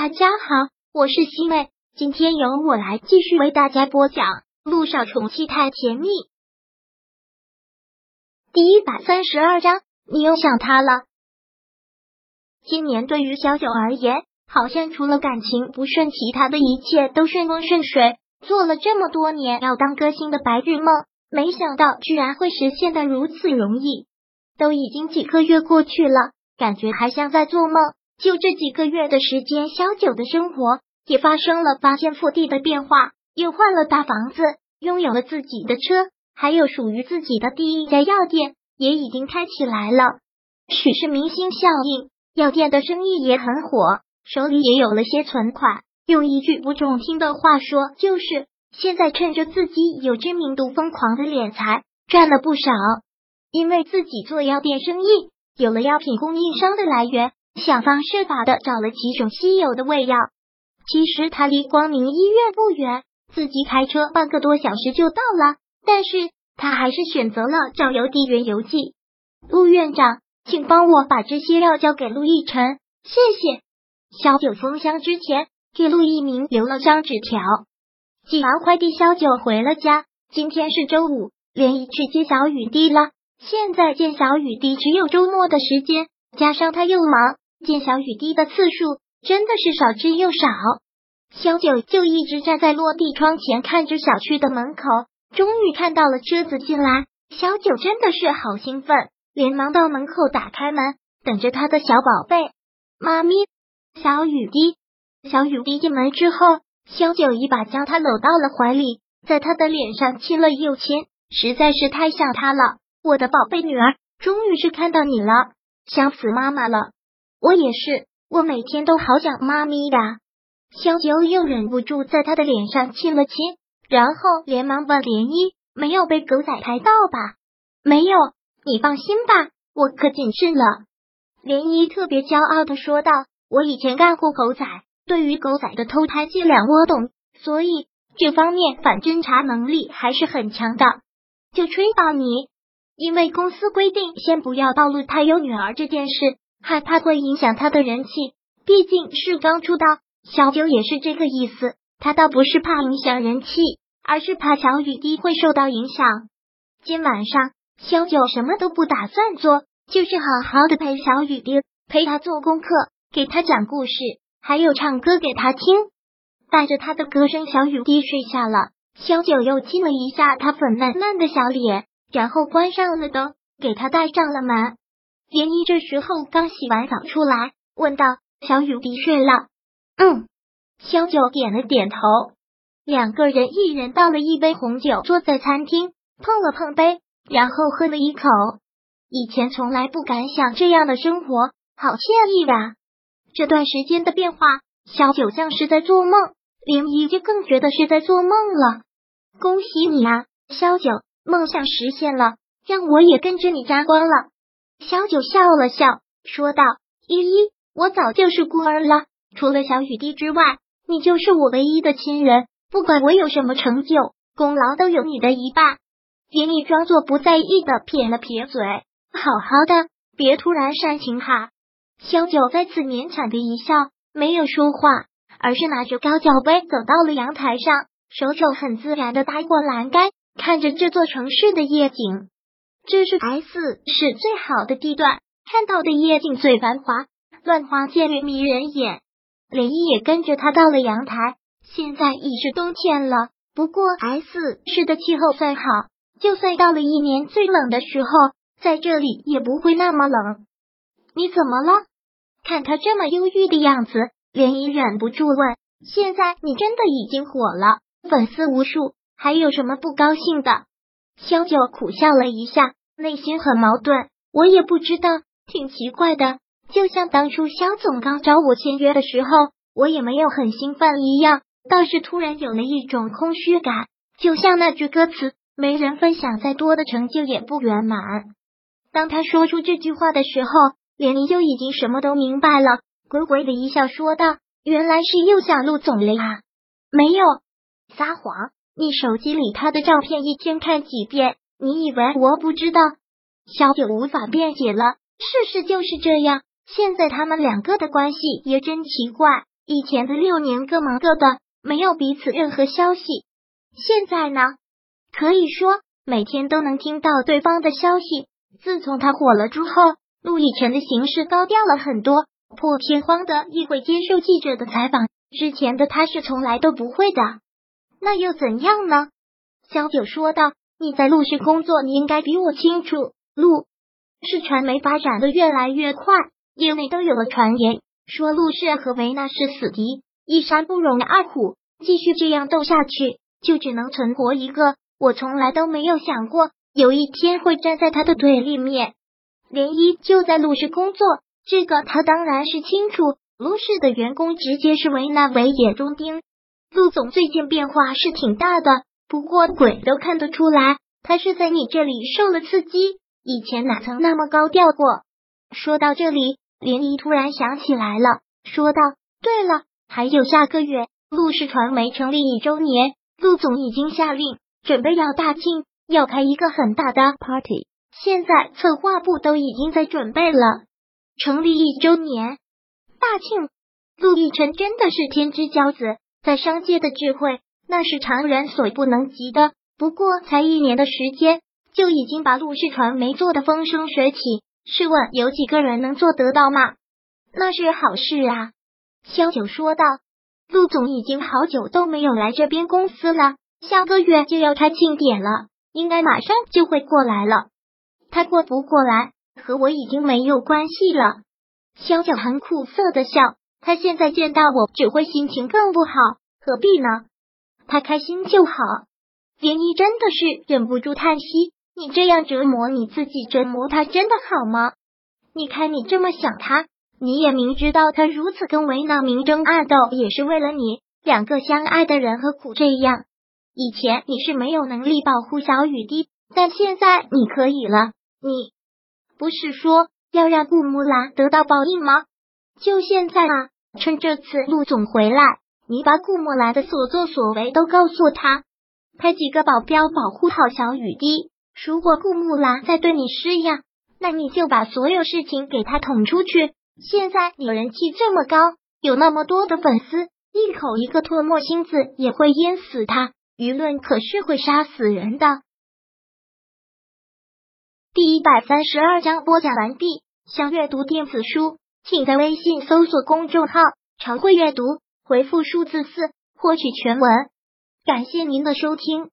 大家好，我是西妹，今天由我来继续为大家播讲《路上宠妻太甜蜜》第一百三十二章。你又想他了？今年对于小九而言，好像除了感情不顺，其他的一切都顺风顺水。做了这么多年要当歌星的白日梦，没想到居然会实现的如此容易。都已经几个月过去了，感觉还像在做梦。就这几个月的时间，小九的生活也发生了翻天覆地的变化，又换了大房子，拥有了自己的车，还有属于自己的第一家药店也已经开起来了。许是明星效应，药店的生意也很火，手里也有了些存款。用一句不中听的话说，就是现在趁着自己有知名度，疯狂的敛财，赚了不少。因为自己做药店生意，有了药品供应商的来源。想方设法的找了几种稀有的胃药。其实他离光明医院不远，自己开车半个多小时就到了。但是他还是选择了找邮递员邮寄。陆院长，请帮我把这些药交给陆亦辰，谢谢。小九封箱之前给陆一鸣留了张纸条。寄完快递，小九回了家。今天是周五，连姨去接小雨滴了。现在见小雨滴只有周末的时间，加上他又忙。见小雨滴的次数真的是少之又少，小九就一直站在落地窗前看着小区的门口，终于看到了车子进来，小九真的是好兴奋，连忙到门口打开门，等着他的小宝贝妈咪小雨滴。小雨滴进门之后，小九一把将他搂到了怀里，在他的脸上亲了又亲，实在是太想他了，我的宝贝女儿，终于是看到你了，想死妈妈了。我也是，我每天都好想妈咪呀。小九又忍不住在他的脸上亲了亲，然后连忙问涟漪：“没有被狗仔拍到吧？”“没有，你放心吧，我可谨慎了。”涟漪特别骄傲的说道：“我以前干过狗仔，对于狗仔的偷拍伎俩我懂，所以这方面反侦查能力还是很强的。”就吹到你，因为公司规定，先不要暴露他有女儿这件事。害怕会影响他的人气，毕竟是刚出道。小九也是这个意思，他倒不是怕影响人气，而是怕小雨滴会受到影响。今晚上，小九什么都不打算做，就是好好的陪小雨滴，陪他做功课，给他讲故事，还有唱歌给他听。带着他的歌声，小雨滴睡下了。小九又亲了一下他粉嫩嫩的小脸，然后关上了灯，给他带上了门。林一这时候刚洗完澡出来，问道：“小雨滴睡了？”“嗯。”小九点了点头。两个人一人倒了一杯红酒，坐在餐厅碰了碰杯，然后喝了一口。以前从来不敢想这样的生活，好惬意啊！这段时间的变化，小九像是在做梦，林一就更觉得是在做梦了。恭喜你啊，萧九，梦想实现了，让我也跟着你沾光了。小九笑了笑，说道：“依依，我早就是孤儿了，除了小雨滴之外，你就是我唯一的亲人。不管我有什么成就，功劳都有你的一半。”连你装作不在意的撇了撇嘴：“好好的，别突然煽情哈。”小九再次勉强的一笑，没有说话，而是拿着高脚杯走到了阳台上，手肘很自然的搭过栏杆，看着这座城市的夜景。这是 S 市最好的地段，看到的夜景最繁华，乱花渐欲迷人眼。林毅也跟着他到了阳台。现在已是冬天了，不过 S 市的气候算好，就算到了一年最冷的时候，在这里也不会那么冷。你怎么了？看他这么忧郁的样子，连漪忍不住问：“现在你真的已经火了，粉丝无数，还有什么不高兴的？”萧九苦笑了一下。内心很矛盾，我也不知道，挺奇怪的。就像当初肖总刚找我签约的时候，我也没有很兴奋一样，倒是突然有了一种空虚感。就像那句歌词：“没人分享，再多的成就也不圆满。”当他说出这句话的时候，连林就已经什么都明白了，鬼鬼的一笑说道：“原来是又想陆总了呀？没有撒谎，你手机里他的照片一天看几遍？”你以为我不知道？小九无法辩解了，事实就是这样。现在他们两个的关系也真奇怪，以前的六年各忙各的，没有彼此任何消息。现在呢，可以说每天都能听到对方的消息。自从他火了之后，陆以辰的行事高调了很多，破天荒的亦会接受记者的采访。之前的他是从来都不会的。那又怎样呢？小九说道：“你在陆氏工作，你应该比我清楚。陆氏传媒发展的越来越快，业内都有了传言。”说陆氏和维纳是死敌，一山不容二虎，继续这样斗下去，就只能存活一个。我从来都没有想过有一天会站在他的对立面。连一就在陆氏工作，这个他当然是清楚。陆氏的员工直接是维纳为眼中钉。陆总最近变化是挺大的，不过鬼都看得出来，他是在你这里受了刺激，以前哪曾那么高调过。说到这里。涟漪突然想起来了，说道：“对了，还有下个月陆氏传媒成立一周年，陆总已经下令准备要大庆，要开一个很大的 party。现在策划部都已经在准备了。成立一周年，大庆，陆亦辰真的是天之骄子，在商界的智慧那是常人所不能及的。不过才一年的时间，就已经把陆氏传媒做的风生水起。”试问有几个人能做得到吗？那是好事啊！萧九说道。陆总已经好久都没有来这边公司了，下个月就要开庆典了，应该马上就会过来了。他过不过来和我已经没有关系了。萧九很苦涩的笑，他现在见到我只会心情更不好，何必呢？他开心就好。涟漪真的是忍不住叹息。你这样折磨你自己，折磨他，真的好吗？你看你这么想他，你也明知道他如此跟为难明争暗斗，也是为了你。两个相爱的人何苦这样？以前你是没有能力保护小雨滴，但现在你可以了。你不是说要让顾木兰得到报应吗？就现在啊！趁这次陆总回来，你把顾木兰的所作所为都告诉他，派几个保镖保护好小雨滴。如果顾木兰再对你施压，那你就把所有事情给他捅出去。现在你人气这么高，有那么多的粉丝，一口一个唾沫星子也会淹死他。舆论可是会杀死人的。第一百三十二章播讲完毕。想阅读电子书，请在微信搜索公众号“常会阅读”，回复数字四获取全文。感谢您的收听。